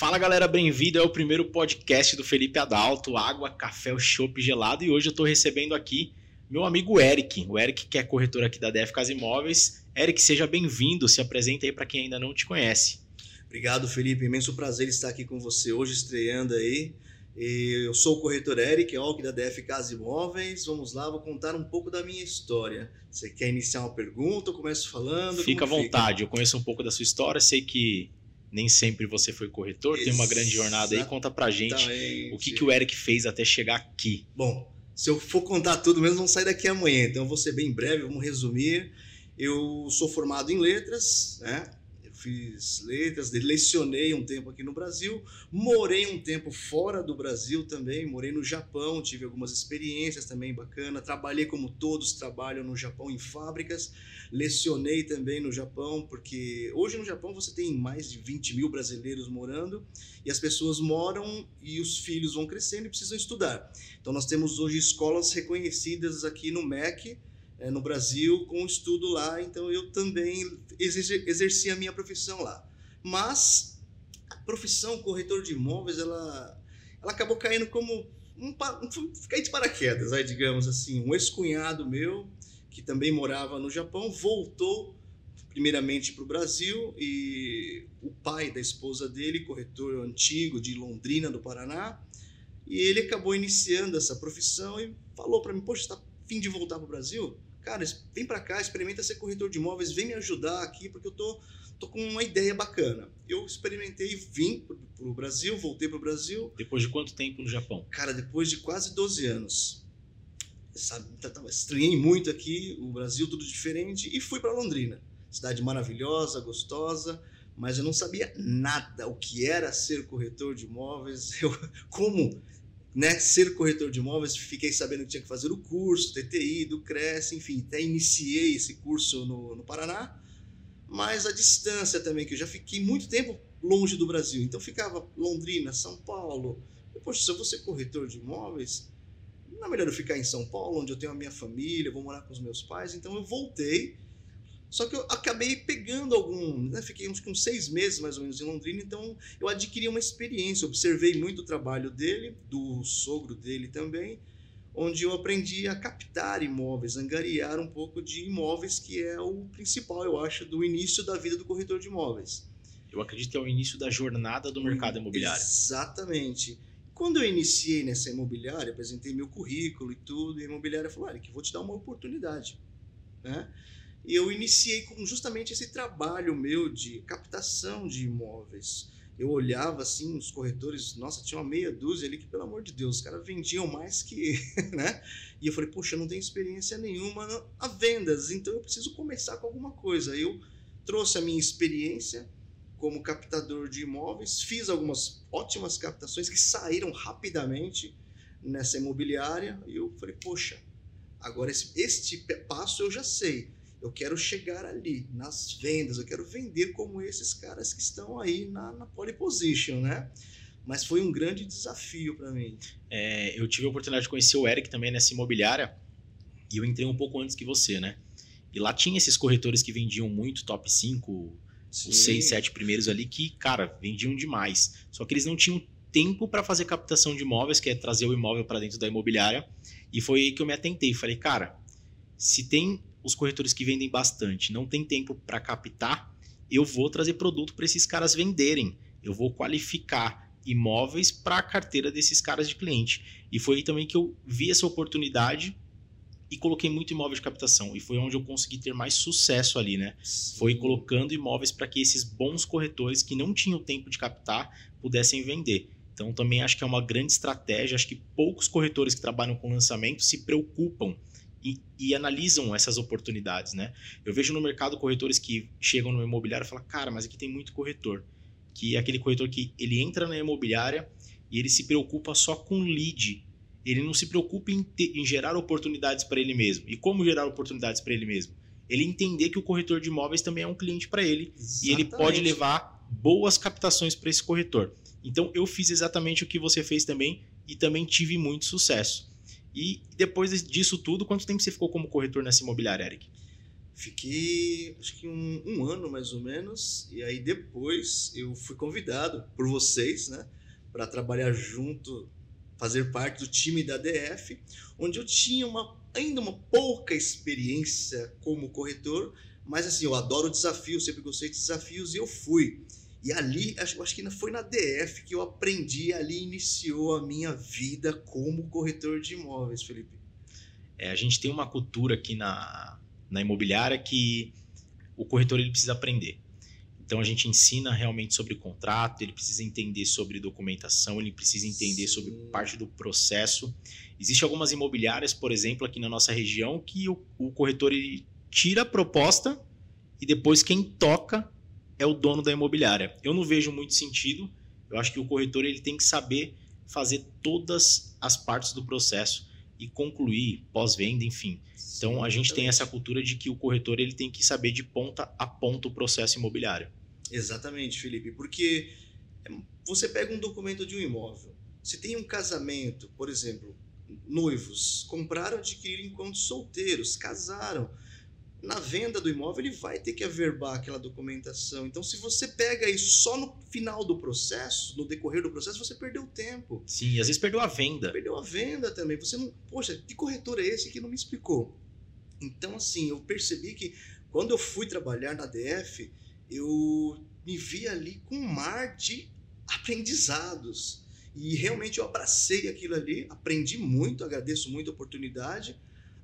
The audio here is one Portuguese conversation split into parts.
Fala galera, bem-vindo ao primeiro podcast do Felipe Adalto, água, café, chopp gelado e hoje eu estou recebendo aqui meu amigo Eric, o Eric que é corretor aqui da DF Casa Imóveis. Eric, seja bem-vindo, se apresenta aí para quem ainda não te conhece. Obrigado Felipe, imenso prazer estar aqui com você hoje estreando aí. Eu sou o corretor Eric, Olk da DF Casa Imóveis. Vamos lá, vou contar um pouco da minha história. Você quer iniciar uma pergunta? Eu começo falando. Fica à vontade, fica? eu conheço um pouco da sua história, sei que nem sempre você foi corretor, tem uma grande jornada aí. Conta pra gente o que, que o Eric fez até chegar aqui. Bom, se eu for contar tudo mesmo, vamos sair daqui amanhã. Então eu vou ser bem breve, vamos resumir. Eu sou formado em letras, né? Fiz letras, lecionei um tempo aqui no Brasil, morei um tempo fora do Brasil também, morei no Japão, tive algumas experiências também bacanas, trabalhei como todos trabalham no Japão em fábricas, lecionei também no Japão, porque hoje no Japão você tem mais de 20 mil brasileiros morando e as pessoas moram e os filhos vão crescendo e precisam estudar. Então nós temos hoje escolas reconhecidas aqui no MEC, é, no Brasil com estudo lá, então eu também exerci a minha profissão lá. Mas a profissão corretor de imóveis, ela, ela acabou caindo como um, um de paraquedas, aí, digamos assim. Um ex-cunhado meu, que também morava no Japão, voltou primeiramente para o Brasil e o pai da esposa dele, corretor antigo de Londrina, do Paraná, e ele acabou iniciando essa profissão e falou para mim: Poxa, está fim de voltar para o Brasil? Cara, vem para cá, experimenta ser corretor de imóveis, vem me ajudar aqui, porque eu tô, tô com uma ideia bacana. Eu experimentei, vim pro, pro Brasil, voltei pro Brasil. Depois de quanto tempo no Japão? Cara, depois de quase 12 anos. Sabe, estranhei muito aqui, o Brasil tudo diferente, e fui para Londrina. Cidade maravilhosa, gostosa, mas eu não sabia nada o que era ser corretor de imóveis, eu, como né, ser corretor de imóveis, fiquei sabendo que tinha que fazer o curso, TTI, do CRES, enfim, até iniciei esse curso no, no Paraná, mas a distância também, que eu já fiquei muito tempo longe do Brasil, então ficava Londrina, São Paulo, e, poxa, se eu vou ser corretor de imóveis, não é melhor eu ficar em São Paulo, onde eu tenho a minha família, vou morar com os meus pais, então eu voltei, só que eu acabei pegando algum, né? fiquei uns, uns seis meses mais ou menos em Londrina, então eu adquiri uma experiência, observei muito o trabalho dele, do sogro dele também, onde eu aprendi a captar imóveis, angariar um pouco de imóveis, que é o principal, eu acho, do início da vida do corretor de imóveis. Eu acredito que é o início da jornada do mercado imobiliário. Exatamente. Quando eu iniciei nessa imobiliária, apresentei meu currículo e tudo, e a imobiliária falou: olha, que vou te dar uma oportunidade. Né? E eu iniciei com justamente esse trabalho meu de captação de imóveis. Eu olhava assim, os corretores, nossa, tinha uma meia dúzia ali que, pelo amor de Deus, os caras vendiam mais que. né? E eu falei, poxa, eu não tenho experiência nenhuma a vendas, então eu preciso começar com alguma coisa. Eu trouxe a minha experiência como captador de imóveis, fiz algumas ótimas captações que saíram rapidamente nessa imobiliária e eu falei, poxa, agora esse, este passo eu já sei eu quero chegar ali nas vendas, eu quero vender como esses caras que estão aí na, na pole position, né? Mas foi um grande desafio para mim. É, eu tive a oportunidade de conhecer o Eric também nessa imobiliária e eu entrei um pouco antes que você, né? E lá tinha esses corretores que vendiam muito, top 5, Sim. os 6, 7 primeiros ali, que, cara, vendiam demais. Só que eles não tinham tempo para fazer captação de imóveis, que é trazer o imóvel para dentro da imobiliária. E foi aí que eu me atentei. Falei, cara, se tem os corretores que vendem bastante não tem tempo para captar, eu vou trazer produto para esses caras venderem. Eu vou qualificar imóveis para a carteira desses caras de cliente. E foi aí também que eu vi essa oportunidade e coloquei muito imóvel de captação. E foi onde eu consegui ter mais sucesso ali, né? Foi colocando imóveis para que esses bons corretores que não tinham tempo de captar pudessem vender. Então também acho que é uma grande estratégia. Acho que poucos corretores que trabalham com lançamento se preocupam e, e, analisam essas oportunidades, né? Eu vejo no mercado corretores que chegam no imobiliário e falam, cara, mas aqui tem muito corretor. Que é aquele corretor que ele entra na imobiliária e ele se preocupa só com lead. Ele não se preocupa em, ter, em gerar oportunidades para ele mesmo. E como gerar oportunidades para ele mesmo? Ele entender que o corretor de imóveis também é um cliente para ele exatamente. e ele pode levar boas captações para esse corretor. Então eu fiz exatamente o que você fez também e também tive muito sucesso. E depois disso tudo, quanto tempo você ficou como corretor nessa imobiliária, Eric? Fiquei, acho que um, um, ano mais ou menos, e aí depois eu fui convidado por vocês, né, para trabalhar junto, fazer parte do time da DF, onde eu tinha uma, ainda uma pouca experiência como corretor, mas assim, eu adoro desafios, sempre gostei de desafios e eu fui. E ali, acho, acho que foi na DF que eu aprendi, ali iniciou a minha vida como corretor de imóveis, Felipe. É, a gente tem uma cultura aqui na, na imobiliária que o corretor ele precisa aprender. Então a gente ensina realmente sobre contrato, ele precisa entender sobre documentação, ele precisa entender Sim. sobre parte do processo. Existem algumas imobiliárias, por exemplo, aqui na nossa região, que o, o corretor ele tira a proposta e depois quem toca é o dono da imobiliária. Eu não vejo muito sentido. Eu acho que o corretor ele tem que saber fazer todas as partes do processo e concluir pós-venda, enfim. Então a gente tem essa cultura de que o corretor ele tem que saber de ponta a ponta o processo imobiliário. Exatamente, Felipe, porque você pega um documento de um imóvel, se tem um casamento, por exemplo, noivos compraram, adquiriram enquanto solteiros, casaram na venda do imóvel ele vai ter que averbar aquela documentação. Então, se você pega isso só no final do processo, no decorrer do processo, você perdeu tempo. Sim, às vezes perdeu a venda. Perdeu a venda também. Você não, poxa, que corretor é esse que não me explicou? Então, assim, eu percebi que quando eu fui trabalhar na DF, eu me vi ali com um mar de aprendizados. E realmente eu abracei aquilo ali, aprendi muito, agradeço muito a oportunidade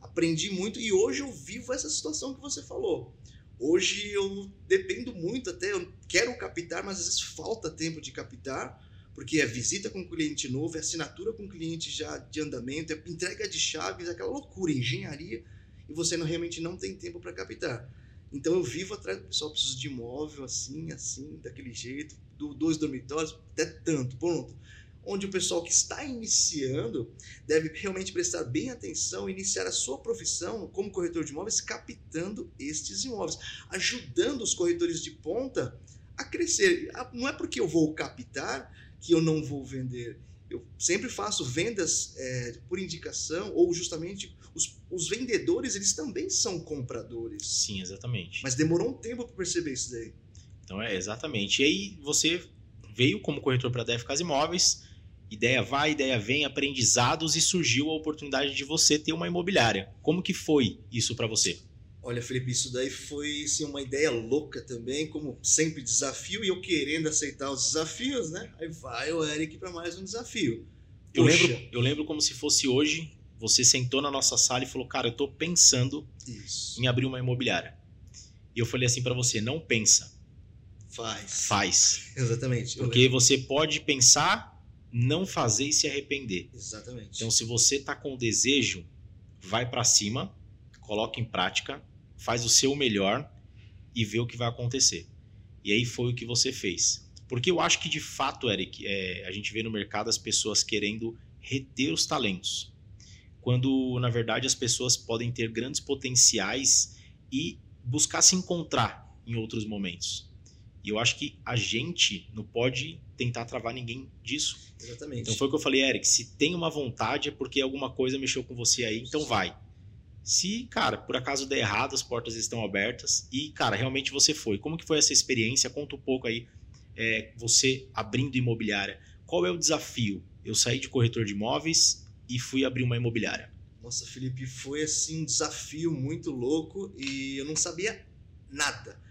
aprendi muito e hoje eu vivo essa situação que você falou. Hoje eu dependo muito até, eu quero captar, mas às vezes falta tempo de captar, porque é visita com cliente novo, é assinatura com cliente já de andamento, é entrega de chaves, aquela loucura, engenharia, e você não, realmente não tem tempo para captar. Então eu vivo atrás do pessoal, preciso de imóvel assim, assim, daquele jeito, do, dois dormitórios, até tanto, pronto onde o pessoal que está iniciando deve realmente prestar bem atenção e iniciar a sua profissão como corretor de imóveis, captando estes imóveis, ajudando os corretores de ponta a crescer. Ah, não é porque eu vou captar que eu não vou vender. Eu sempre faço vendas é, por indicação ou justamente os, os vendedores eles também são compradores. Sim, exatamente. Mas demorou um tempo para perceber isso daí. Então é exatamente. E aí você veio como corretor para a DF Casa Imóveis, Ideia vai, ideia vem, aprendizados e surgiu a oportunidade de você ter uma imobiliária. Como que foi isso para você? Olha, Felipe, isso daí foi assim, uma ideia louca também, como sempre desafio e eu querendo aceitar os desafios, né? Aí vai o Eric para mais um desafio. Eu lembro, eu lembro como se fosse hoje, você sentou na nossa sala e falou: "Cara, eu tô pensando isso. em abrir uma imobiliária". E eu falei assim para você: "Não pensa, faz". Faz. Exatamente. Porque você pode pensar não fazer e se arrepender. Exatamente. Então, se você está com desejo, vai para cima, coloca em prática, faz o seu melhor e vê o que vai acontecer. E aí foi o que você fez. Porque eu acho que de fato, Eric, é, a gente vê no mercado as pessoas querendo reter os talentos, quando na verdade as pessoas podem ter grandes potenciais e buscar se encontrar em outros momentos. E eu acho que a gente não pode tentar travar ninguém disso. Exatamente. Então foi o que eu falei, Eric, se tem uma vontade é porque alguma coisa mexeu com você aí, então vai. Se, cara, por acaso der errado, as portas estão abertas e, cara, realmente você foi. Como que foi essa experiência? Conta um pouco aí, é, você abrindo imobiliária. Qual é o desafio? Eu saí de corretor de imóveis e fui abrir uma imobiliária. Nossa, Felipe, foi assim um desafio muito louco e eu não sabia nada.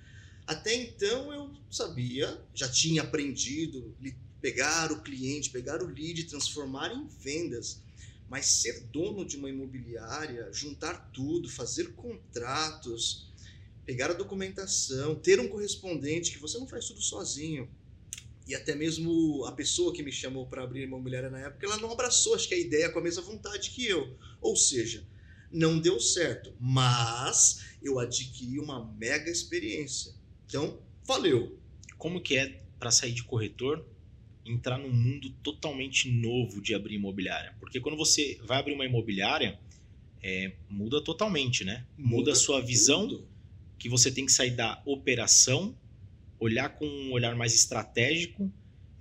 Até então eu sabia, já tinha aprendido pegar o cliente, pegar o lead, transformar em vendas. Mas ser dono de uma imobiliária, juntar tudo, fazer contratos, pegar a documentação, ter um correspondente, que você não faz tudo sozinho. E até mesmo a pessoa que me chamou para abrir a imobiliária na época, ela não abraçou, acho que a ideia com a mesma vontade que eu. Ou seja, não deu certo, mas eu adquiri uma mega experiência. Então, valeu. Como que é para sair de corretor entrar num mundo totalmente novo de abrir imobiliária? Porque quando você vai abrir uma imobiliária, é, muda totalmente, né? Muda, muda a sua visão, tudo. que você tem que sair da operação, olhar com um olhar mais estratégico,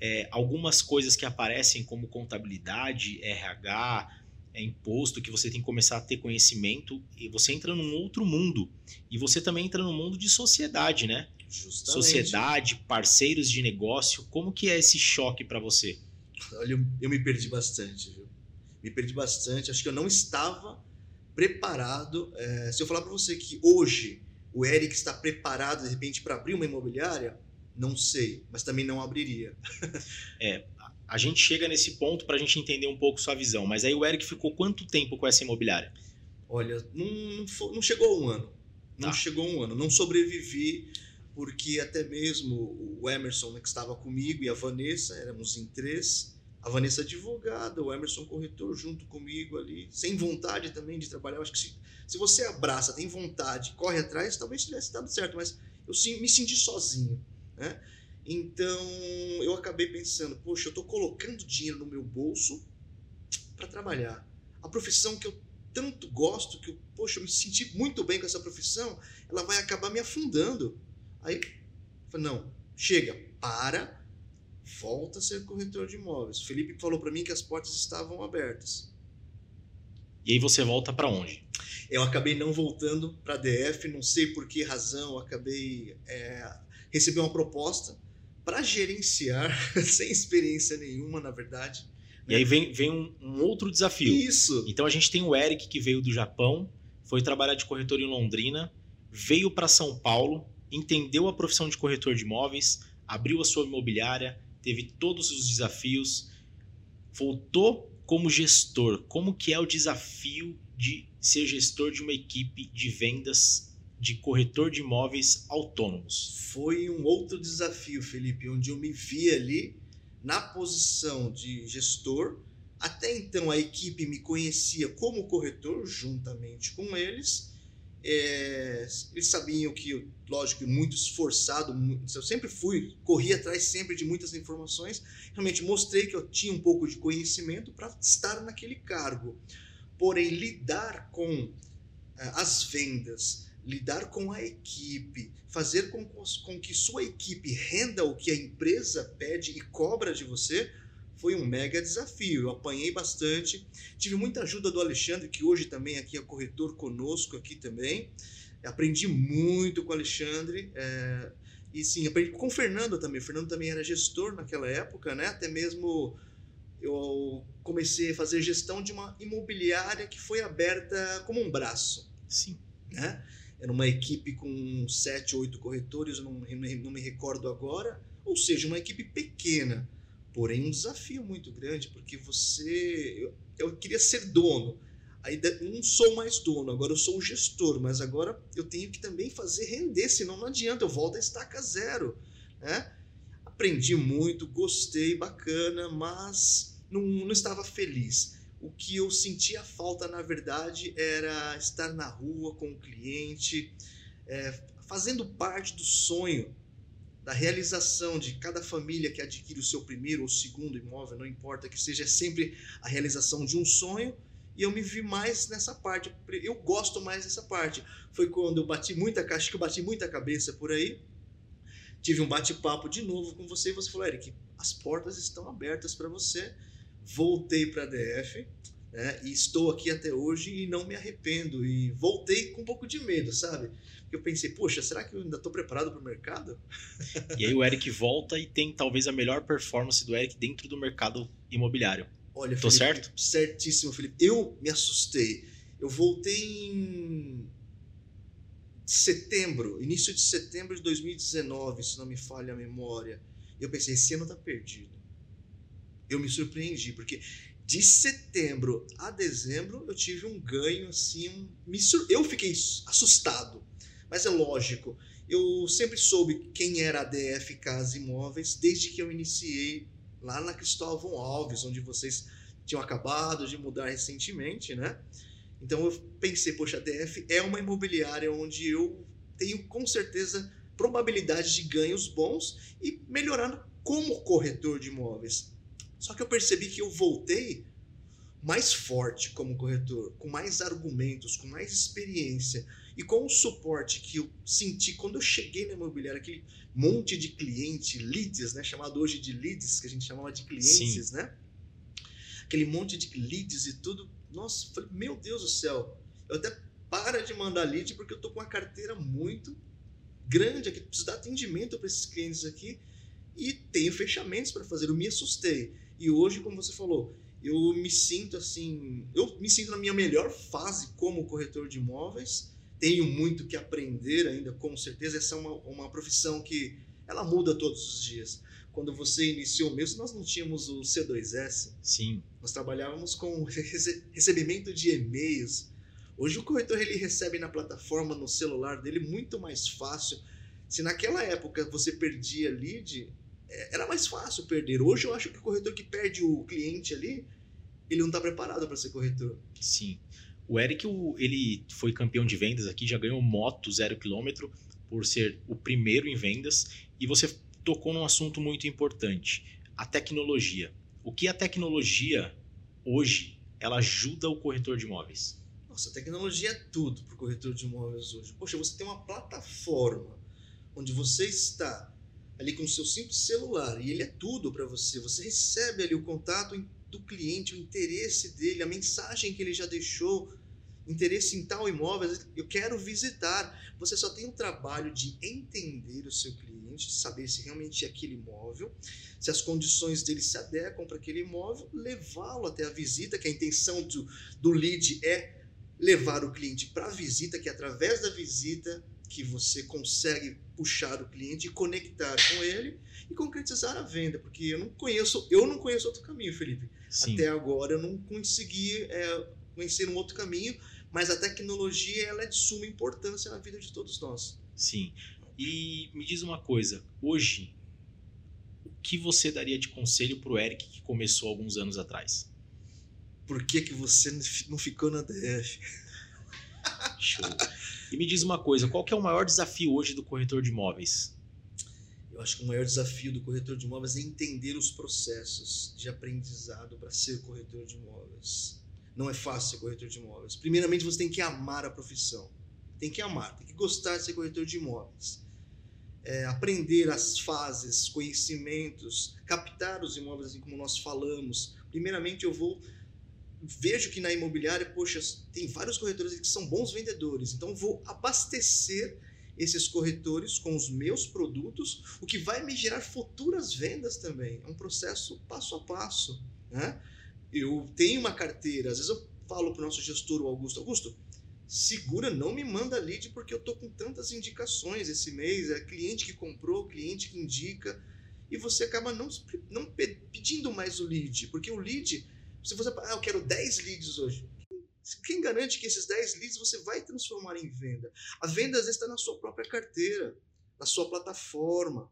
é, algumas coisas que aparecem como contabilidade, RH, é imposto, que você tem que começar a ter conhecimento e você entra num outro mundo. E você também entra num mundo de sociedade, né? Justamente. Sociedade, parceiros de negócio. Como que é esse choque para você? Olha, eu, eu me perdi bastante, viu? Me perdi bastante. Acho que eu não estava preparado. É, se eu falar para você que hoje o Eric está preparado, de repente, para abrir uma imobiliária, não sei, mas também não abriria. é, a gente chega nesse ponto para a gente entender um pouco sua visão. Mas aí o Eric ficou quanto tempo com essa imobiliária? Olha, não, não, não chegou a um ano. Não tá. chegou a um ano. Não sobrevivi porque até mesmo o Emerson, né, que estava comigo, e a Vanessa, éramos em três. A Vanessa advogada, o Emerson corretor junto comigo ali, sem vontade também de trabalhar. Eu acho que se, se você abraça, tem vontade, corre atrás, talvez tivesse dado certo, mas eu sim, me senti sozinho. Né? Então eu acabei pensando, poxa, eu estou colocando dinheiro no meu bolso para trabalhar. A profissão que eu tanto gosto, que eu, poxa, eu me senti muito bem com essa profissão, ela vai acabar me afundando. Aí, não, chega, para, volta a ser corretor de imóveis. O Felipe falou para mim que as portas estavam abertas. E aí você volta para onde? Eu acabei não voltando para a DF, não sei por que razão, acabei é, recebi uma proposta para gerenciar, sem experiência nenhuma, na verdade. E né? aí vem, vem um, um, outro desafio. Isso. Então a gente tem o Eric que veio do Japão, foi trabalhar de corretor em Londrina, veio para São Paulo, entendeu a profissão de corretor de imóveis, abriu a sua imobiliária, teve todos os desafios, voltou como gestor. Como que é o desafio de ser gestor de uma equipe de vendas de corretor de imóveis autônomos? Foi um outro desafio, Felipe, onde eu me vi ali na posição de gestor. Até então a equipe me conhecia como corretor, juntamente com eles. É, eles sabiam que, lógico, muito esforçado, eu sempre fui, corri atrás sempre de muitas informações. Realmente mostrei que eu tinha um pouco de conhecimento para estar naquele cargo. Porém, lidar com é, as vendas, lidar com a equipe, fazer com, com que sua equipe renda o que a empresa pede e cobra de você, foi um mega desafio. Eu apanhei bastante, tive muita ajuda do Alexandre, que hoje também aqui é corretor conosco aqui também. Aprendi muito com o Alexandre. É, e sim, aprendi com o Fernando também. O Fernando também era gestor naquela época, né? Até mesmo eu comecei a fazer gestão de uma imobiliária que foi aberta como um braço. Sim. Né? era uma equipe com sete, oito corretores, não, não me recordo agora, ou seja, uma equipe pequena, porém um desafio muito grande, porque você. Eu, eu queria ser dono, aí não sou mais dono, agora eu sou o gestor, mas agora eu tenho que também fazer render, senão não adianta, eu volto a estaca zero. Né? Aprendi muito, gostei, bacana, mas não, não estava feliz o que eu sentia falta, na verdade, era estar na rua com o cliente, é, fazendo parte do sonho, da realização de cada família que adquire o seu primeiro ou segundo imóvel, não importa que seja sempre a realização de um sonho. E eu me vi mais nessa parte. Eu gosto mais dessa parte. Foi quando eu bati muita caixa, que eu bati muita cabeça por aí. Tive um bate-papo de novo com você e você falou, Eric, as portas estão abertas para você voltei para a DF né, e estou aqui até hoje e não me arrependo. E voltei com um pouco de medo, sabe? Porque eu pensei, poxa, será que eu ainda estou preparado para o mercado? E aí o Eric volta e tem talvez a melhor performance do Eric dentro do mercado imobiliário. Olha, Tô Felipe, certo? Certíssimo, Felipe. Eu me assustei. Eu voltei em setembro, início de setembro de 2019, se não me falha a memória. Eu pensei, esse ano está perdido eu me surpreendi, porque de setembro a dezembro eu tive um ganho assim, um, eu fiquei assustado. Mas é lógico, eu sempre soube quem era a DF Casa Imóveis desde que eu iniciei lá na Cristóvão Alves, onde vocês tinham acabado de mudar recentemente, né? Então eu pensei, poxa, a DF é uma imobiliária onde eu tenho com certeza probabilidade de ganhos bons e melhorar como corretor de imóveis. Só que eu percebi que eu voltei mais forte como corretor, com mais argumentos, com mais experiência e com o suporte que eu senti quando eu cheguei na imobiliária, aquele monte de cliente, leads, né, chamado hoje de leads, que a gente chamava de clientes, Sim. né? aquele monte de leads e tudo. Nossa, falei, meu Deus do céu, eu até para de mandar lead porque eu tô com uma carteira muito grande aqui, preciso dar atendimento para esses clientes aqui e tenho fechamentos para fazer. Eu me assustei. E hoje, como você falou, eu me sinto assim, eu me sinto na minha melhor fase como corretor de imóveis. Tenho muito que aprender ainda, com certeza. Essa é uma, uma profissão que ela muda todos os dias. Quando você iniciou mesmo, nós não tínhamos o C2S. Sim. Nós trabalhávamos com recebimento de e-mails. Hoje o corretor ele recebe na plataforma, no celular dele, muito mais fácil. Se naquela época você perdia lead, era mais fácil perder. Hoje eu acho que o corretor que perde o cliente ali, ele não está preparado para ser corretor. Sim. O Eric, ele foi campeão de vendas aqui, já ganhou moto zero quilômetro por ser o primeiro em vendas. E você tocou num assunto muito importante, a tecnologia. O que a tecnologia hoje ela ajuda o corretor de imóveis? Nossa, a tecnologia é tudo para o corretor de imóveis hoje. Poxa, você tem uma plataforma onde você está ali com o seu simples celular e ele é tudo para você. Você recebe ali o contato do cliente, o interesse dele, a mensagem que ele já deixou, interesse em tal imóvel, eu quero visitar. Você só tem o trabalho de entender o seu cliente, saber se realmente é aquele imóvel, se as condições dele se adequam para aquele imóvel, levá-lo até a visita, que a intenção do, do lead é levar o cliente para a visita, que é através da visita que você consegue puxar o cliente e conectar com ele e concretizar a venda, porque eu não conheço, eu não conheço outro caminho, Felipe. Sim. Até agora eu não consegui é, conhecer um outro caminho mas a tecnologia ela é de suma importância na vida de todos nós. Sim. E me diz uma coisa, hoje, o que você daria de conselho para o Eric que começou alguns anos atrás? Por que, que você não ficou na DF? Show. E me diz uma coisa, qual é o maior desafio hoje do corretor de imóveis? Eu acho que o maior desafio do corretor de imóveis é entender os processos de aprendizado para ser corretor de imóveis não é fácil ser corretor de imóveis. Primeiramente, você tem que amar a profissão. Tem que amar, tem que gostar de ser corretor de imóveis. É, aprender as fases, conhecimentos, captar os imóveis, assim como nós falamos. Primeiramente, eu vou. Vejo que na imobiliária, poxa, tem vários corretores que são bons vendedores, então vou abastecer esses corretores com os meus produtos, o que vai me gerar futuras vendas também. É um processo passo a passo. Né? eu tenho uma carteira, às vezes eu falo para o nosso gestor, o Augusto, Augusto, segura, não me manda lead porque eu tô com tantas indicações esse mês, é cliente que comprou, cliente que indica, e você acaba não, não pedindo mais o lead, porque o lead, se você, ah, eu quero 10 leads hoje, quem garante que esses 10 leads você vai transformar em venda? A venda às vezes está na sua própria carteira, na sua plataforma,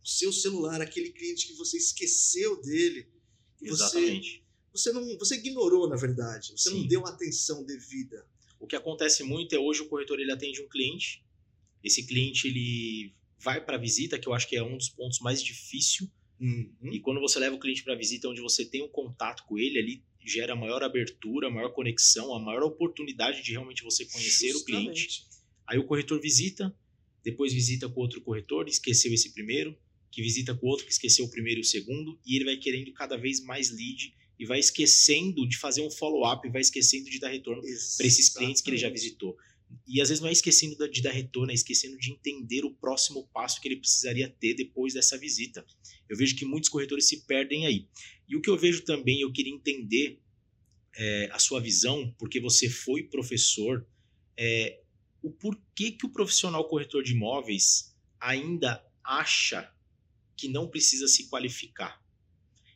no seu celular, aquele cliente que você esqueceu dele. Exatamente. Você você não você ignorou na verdade você Sim. não deu atenção devida o que acontece muito é hoje o corretor ele atende um cliente esse cliente ele vai para a visita que eu acho que é um dos pontos mais difícil uhum. e quando você leva o cliente para a visita onde você tem um contato com ele ali gera maior abertura maior conexão a maior oportunidade de realmente você conhecer Justamente. o cliente aí o corretor visita depois visita com outro corretor esqueceu esse primeiro que visita com outro que esqueceu o primeiro e o segundo e ele vai querendo cada vez mais lead e vai esquecendo de fazer um follow-up, vai esquecendo de dar retorno para esses clientes que ele já visitou. E às vezes não é esquecendo de dar retorno, é esquecendo de entender o próximo passo que ele precisaria ter depois dessa visita. Eu vejo que muitos corretores se perdem aí. E o que eu vejo também, eu queria entender é, a sua visão, porque você foi professor, é, o porquê que o profissional corretor de imóveis ainda acha que não precisa se qualificar.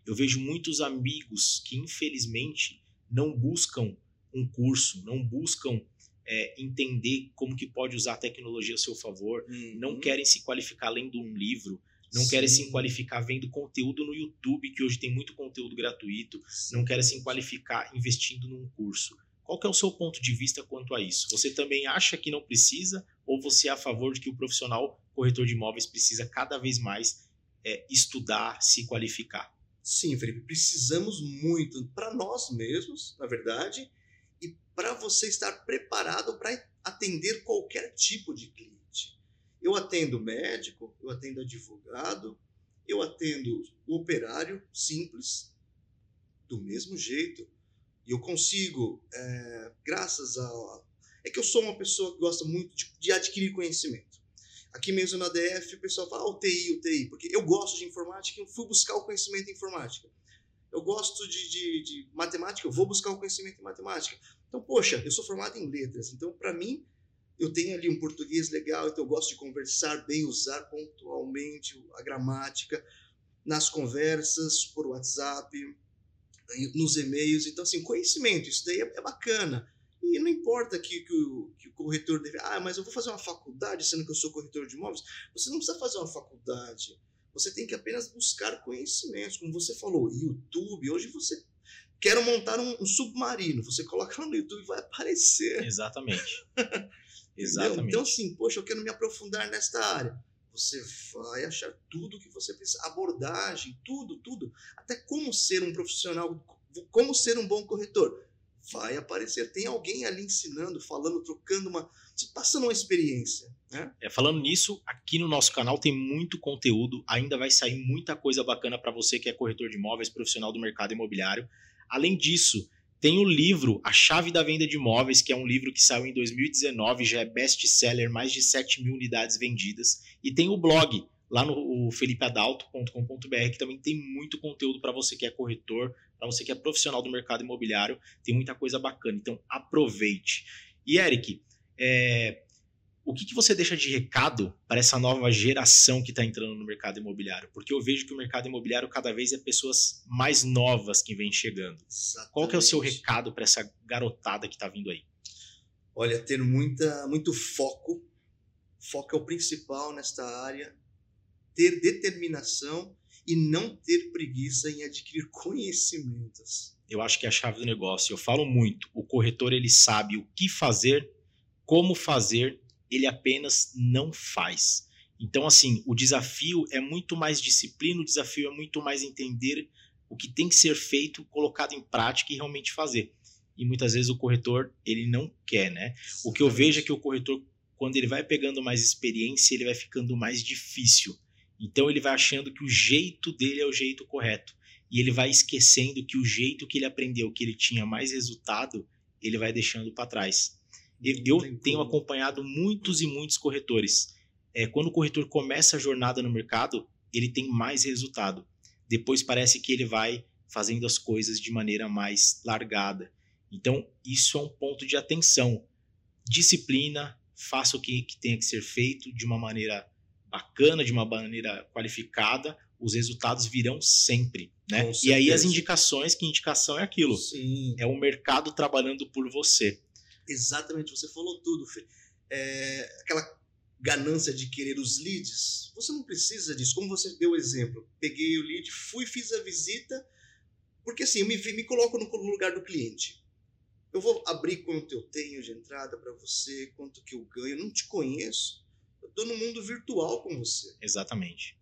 Eu vejo muitos amigos que, infelizmente, não buscam um curso, não buscam é, entender como que pode usar a tecnologia a seu favor, uhum. não querem se qualificar lendo um livro, não Sim. querem se qualificar vendo conteúdo no YouTube, que hoje tem muito conteúdo gratuito, Sim. não querem se qualificar investindo num curso. Qual é o seu ponto de vista quanto a isso? Você também acha que não precisa ou você é a favor de que o profissional corretor de imóveis precisa cada vez mais é, estudar, se qualificar? Sim, Felipe, precisamos muito para nós mesmos, na verdade, e para você estar preparado para atender qualquer tipo de cliente. Eu atendo médico, eu atendo advogado, eu atendo operário simples, do mesmo jeito. E eu consigo, é, graças a. É que eu sou uma pessoa que gosta muito de, de adquirir conhecimento. Aqui mesmo na DF, o pessoal fala, ah, o TI, o TI, porque eu gosto de informática e fui buscar o conhecimento em informática. Eu gosto de, de, de, matemática, eu vou buscar o conhecimento em matemática. Então, poxa, eu sou formado em letras, então, para mim, eu tenho ali um português legal, então eu gosto de conversar bem, usar pontualmente a gramática nas conversas, por WhatsApp, nos e-mails. Então, assim, conhecimento, isso daí é, é bacana. E não importa que, que, o, que o corretor deve. Ah, mas eu vou fazer uma faculdade sendo que eu sou corretor de imóveis. Você não precisa fazer uma faculdade. Você tem que apenas buscar conhecimentos. Como você falou, YouTube. Hoje você quer montar um, um submarino. Você coloca lá no YouTube e vai aparecer. Exatamente. Exatamente. Então, assim, poxa, eu quero me aprofundar nesta área. Você vai achar tudo que você precisa, abordagem, tudo, tudo. Até como ser um profissional, como ser um bom corretor vai aparecer. Tem alguém ali ensinando, falando, trocando uma. passando uma experiência. Né? É, falando nisso, aqui no nosso canal tem muito conteúdo, ainda vai sair muita coisa bacana para você que é corretor de imóveis, profissional do mercado imobiliário. Além disso, tem o livro A Chave da Venda de Imóveis, que é um livro que saiu em 2019, já é best-seller, mais de 7 mil unidades vendidas. E tem o blog, lá no felipeadalto.com.br, que também tem muito conteúdo para você que é corretor, para você que é profissional do mercado imobiliário, tem muita coisa bacana. Então aproveite. E Eric, é, o que, que, você deixa de recado para essa nova geração que está entrando no mercado imobiliário? Porque eu vejo que o mercado imobiliário cada vez é pessoas mais novas que vêm chegando. Exatamente. Qual que é o seu recado para essa garotada que está vindo aí? Olha, ter muita, muito foco. Foco é o principal nesta área ter determinação e não ter preguiça em adquirir conhecimentos. Eu acho que é a chave do negócio. Eu falo muito. O corretor ele sabe o que fazer, como fazer, ele apenas não faz. Então, assim, o desafio é muito mais disciplina, o desafio é muito mais entender o que tem que ser feito, colocado em prática e realmente fazer. E muitas vezes o corretor, ele não quer, né? O que eu vejo é que o corretor, quando ele vai pegando mais experiência, ele vai ficando mais difícil. Então ele vai achando que o jeito dele é o jeito correto. E ele vai esquecendo que o jeito que ele aprendeu, que ele tinha mais resultado, ele vai deixando para trás. Eu, tenho acompanhado muitos e muitos corretores. É, quando o corretor começa a jornada no mercado, ele tem mais resultado. Depois parece que ele vai fazendo as coisas de maneira mais largada. Então, isso é um ponto de atenção. Disciplina, faça o que, que tenha que ser feito de uma maneira bacana, de uma maneira qualificada, os resultados virão sempre, né? E aí as indicações, que indicação é aquilo? Sim. É o mercado trabalhando por você. Exatamente, você falou tudo, Fê. É, aquela ganância de querer os leads, você não precisa disso. Como você deu o exemplo, peguei o lead, fui, fiz a visita, porque assim, eu me, me coloco no lugar do cliente. Eu vou abrir quanto eu tenho de entrada para você, quanto que eu ganho, eu não te conheço eu estou no mundo virtual com você. Exatamente.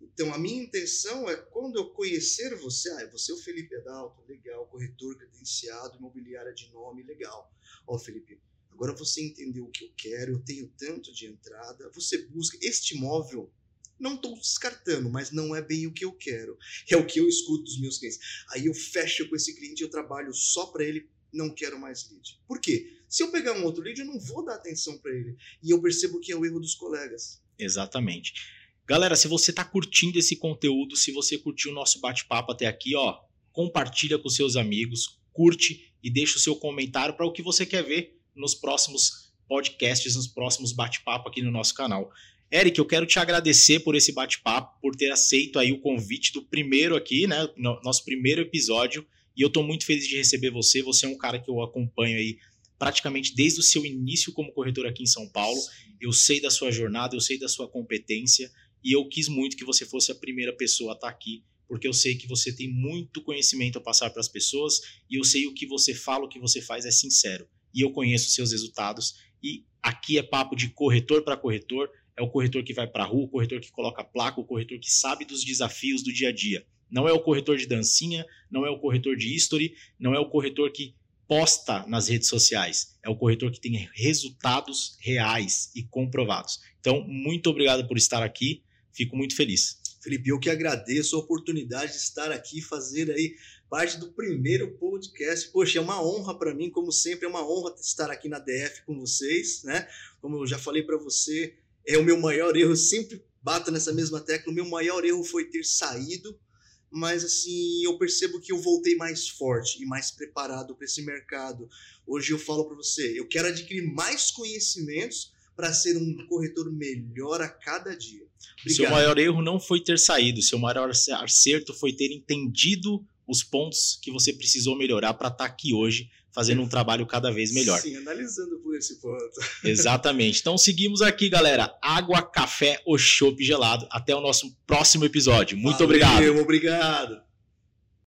Então, a minha intenção é, quando eu conhecer você, ah, você é o Felipe Adalto, legal, corretor credenciado, imobiliária de nome, legal. Ó, Felipe, agora você entendeu o que eu quero, eu tenho tanto de entrada, você busca este imóvel, não estou descartando, mas não é bem o que eu quero. É o que eu escuto dos meus clientes. Aí eu fecho com esse cliente, eu trabalho só para ele não quero mais lead. Por quê? Se eu pegar um outro lead, eu não vou dar atenção para ele. E eu percebo que é o erro dos colegas. Exatamente. Galera, se você está curtindo esse conteúdo, se você curtiu o nosso bate-papo até aqui, ó, compartilha com seus amigos, curte e deixa o seu comentário para o que você quer ver nos próximos podcasts, nos próximos bate-papo aqui no nosso canal. Eric, eu quero te agradecer por esse bate-papo, por ter aceito aí o convite do primeiro aqui, né, nosso primeiro episódio. E eu estou muito feliz de receber você. Você é um cara que eu acompanho aí praticamente desde o seu início como corretor aqui em São Paulo. Eu sei da sua jornada, eu sei da sua competência e eu quis muito que você fosse a primeira pessoa a estar tá aqui, porque eu sei que você tem muito conhecimento a passar para as pessoas e eu sei o que você fala, o que você faz é sincero. E eu conheço os seus resultados e aqui é papo de corretor para corretor, é o corretor que vai para a rua, o corretor que coloca placa, o corretor que sabe dos desafios do dia a dia. Não é o corretor de dancinha, não é o corretor de history, não é o corretor que posta nas redes sociais. É o corretor que tem resultados reais e comprovados. Então, muito obrigado por estar aqui. Fico muito feliz. Felipe, eu que agradeço a oportunidade de estar aqui e fazer aí parte do primeiro podcast. Poxa, é uma honra para mim, como sempre, é uma honra estar aqui na DF com vocês, né? Como eu já falei para você, é o meu maior erro, eu sempre bato nessa mesma tecla, o meu maior erro foi ter saído, mas assim, eu percebo que eu voltei mais forte e mais preparado para esse mercado. Hoje eu falo para você, eu quero adquirir mais conhecimentos para ser um corretor melhor a cada dia. Obrigado. Seu maior erro não foi ter saído, seu maior acerto foi ter entendido os pontos que você precisou melhorar para estar tá aqui hoje fazendo um trabalho cada vez melhor. Sim, analisando por esse ponto. Exatamente. Então seguimos aqui, galera. Água, café ou chopp gelado. Até o nosso próximo episódio. Muito Valeu, obrigado. Obrigado.